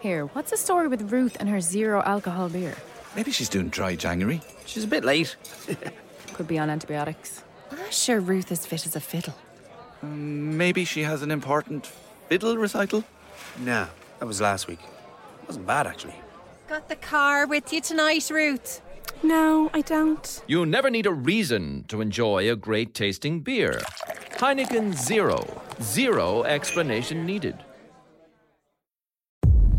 Here, what's the story with Ruth and her zero alcohol beer? Maybe she's doing dry January. She's a bit late. Could be on antibiotics. I'm sure Ruth is fit as a fiddle. Um, maybe she has an important fiddle recital? Nah, that was last week. It Wasn't bad, actually. Got the car with you tonight, Ruth? No, I don't. You never need a reason to enjoy a great tasting beer. Heineken Zero. Zero explanation needed.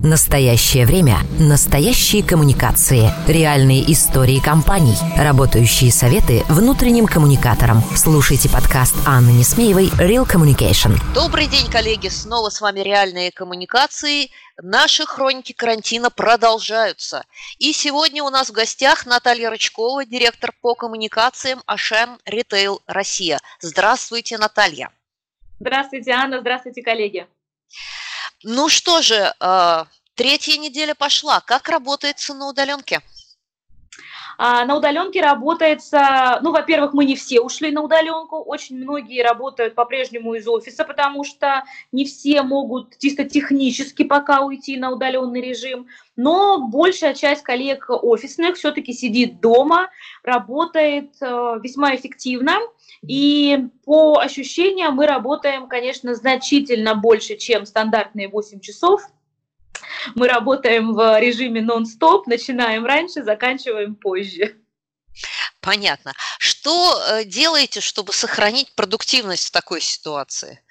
Настоящее время. Настоящие коммуникации. Реальные истории компаний. Работающие советы внутренним коммуникаторам. Слушайте подкаст Анны Несмеевой «Real Communication». Добрый день, коллеги! Снова с вами «Реальные коммуникации». Наши хроники карантина продолжаются. И сегодня у нас в гостях Наталья Рычкова, директор по коммуникациям Ашем Ритейл Россия. Здравствуйте, Наталья. Здравствуйте, Анна. Здравствуйте, коллеги. Ну что же, э, третья неделя пошла. Как работается на удаленке? А, на удаленке работается, ну, во-первых, мы не все ушли на удаленку, очень многие работают по-прежнему из офиса, потому что не все могут чисто технически пока уйти на удаленный режим, но большая часть коллег офисных все-таки сидит дома, работает э, весьма эффективно, и по ощущениям мы работаем, конечно, значительно больше, чем стандартные 8 часов – мы работаем в режиме нон-стоп, начинаем раньше, заканчиваем позже. Понятно. Что э, делаете, чтобы сохранить продуктивность в такой ситуации?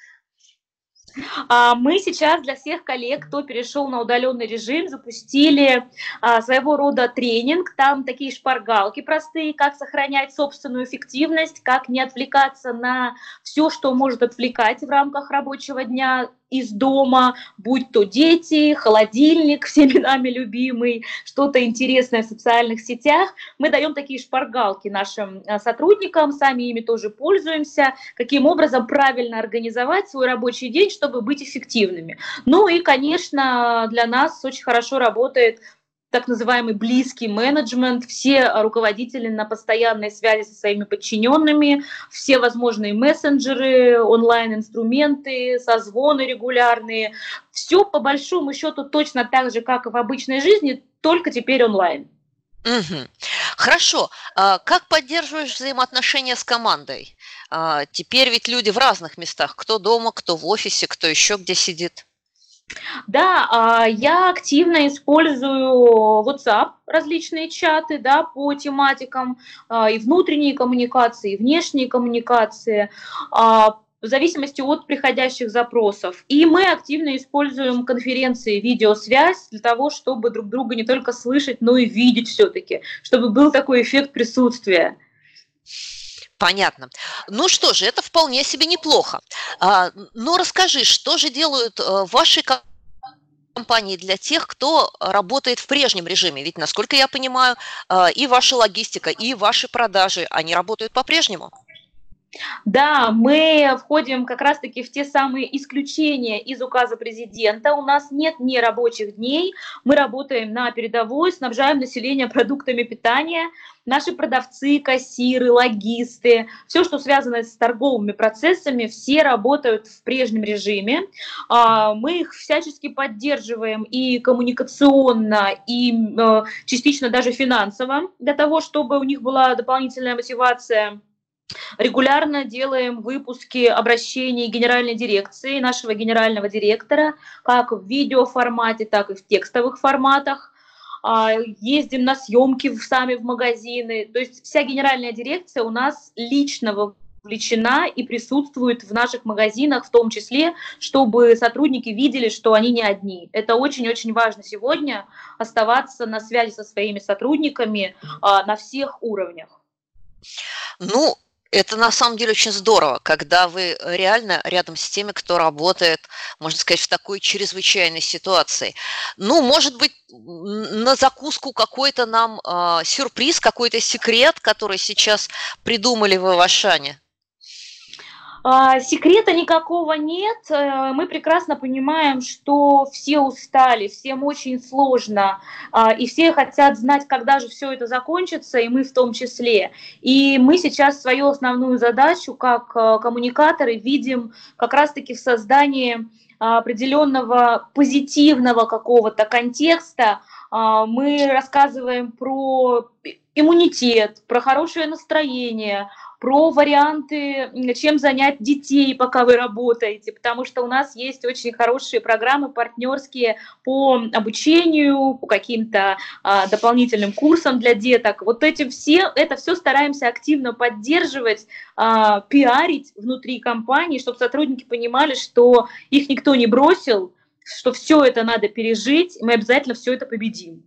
А, мы сейчас для всех коллег, кто перешел на удаленный режим, запустили а, своего рода тренинг. Там такие шпаргалки простые, как сохранять собственную эффективность, как не отвлекаться на все, что может отвлекать в рамках рабочего дня, из дома, будь то дети, холодильник, всеми нами любимый, что-то интересное в социальных сетях. Мы даем такие шпаргалки нашим а, сотрудникам, сами ими тоже пользуемся, каким образом правильно организовать свой рабочий день, чтобы быть эффективными. Ну и, конечно, для нас очень хорошо работает так называемый близкий менеджмент, все руководители на постоянной связи со своими подчиненными, все возможные мессенджеры, онлайн-инструменты, созвоны регулярные. Все по большому счету точно так же, как и в обычной жизни, только теперь онлайн. Угу. Хорошо. А как поддерживаешь взаимоотношения с командой? А, теперь ведь люди в разных местах. Кто дома, кто в офисе, кто еще где сидит. Да, а, я активно использую WhatsApp, различные чаты, да, по тематикам а, и внутренние коммуникации, и внешние коммуникации а, в зависимости от приходящих запросов. И мы активно используем конференции, видеосвязь для того, чтобы друг друга не только слышать, но и видеть все-таки, чтобы был такой эффект присутствия. Понятно. Ну что же, это вполне себе неплохо. А, ну расскажи, что же делают а, ваши компании для тех, кто работает в прежнем режиме? Ведь, насколько я понимаю, а, и ваша логистика, и ваши продажи, они работают по-прежнему. Да, мы входим как раз-таки в те самые исключения из указа президента. У нас нет нерабочих дней. Мы работаем на передовой, снабжаем население продуктами питания. Наши продавцы, кассиры, логисты, все, что связано с торговыми процессами, все работают в прежнем режиме. А, мы их всячески поддерживаем и коммуникационно, и э, частично даже финансово, для того, чтобы у них была дополнительная мотивация Регулярно делаем выпуски обращений генеральной дирекции, нашего генерального директора, как в видеоформате, так и в текстовых форматах. А, ездим на съемки сами в магазины. То есть вся генеральная дирекция у нас лично вовлечена и присутствует в наших магазинах, в том числе, чтобы сотрудники видели, что они не одни. Это очень-очень важно сегодня, оставаться на связи со своими сотрудниками а, на всех уровнях. Ну, это на самом деле очень здорово, когда вы реально рядом с теми, кто работает, можно сказать, в такой чрезвычайной ситуации. Ну, может быть, на закуску какой-то нам э, сюрприз, какой-то секрет, который сейчас придумали в Авашане? А, секрета никакого нет. Э, мы прекрасно понимаем, что все устали, всем очень сложно, а, и все хотят знать, когда же все это закончится, и мы в том числе. И мы сейчас свою основную задачу как э, коммуникаторы видим как раз-таки в создании определенного позитивного какого-то контекста а, мы рассказываем про иммунитет, про хорошее настроение, про варианты, чем занять детей, пока вы работаете, потому что у нас есть очень хорошие программы партнерские по обучению, по каким-то а, дополнительным курсам для деток. Вот эти все, это все стараемся активно поддерживать, а, пиарить внутри компании, чтобы сотрудники понимали, что их никто не бросил, что все это надо пережить, и мы обязательно все это победим.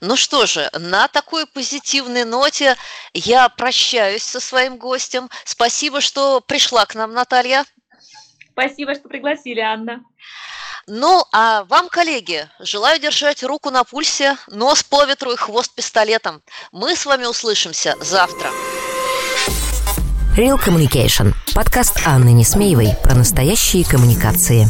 Ну что же, на такой позитивной ноте я прощаюсь со своим гостем. Спасибо, что пришла к нам, Наталья. Спасибо, что пригласили, Анна. Ну, а вам, коллеги, желаю держать руку на пульсе, нос по ветру и хвост пистолетом. Мы с вами услышимся завтра. Real Communication. Подкаст Анны Несмеевой про настоящие коммуникации.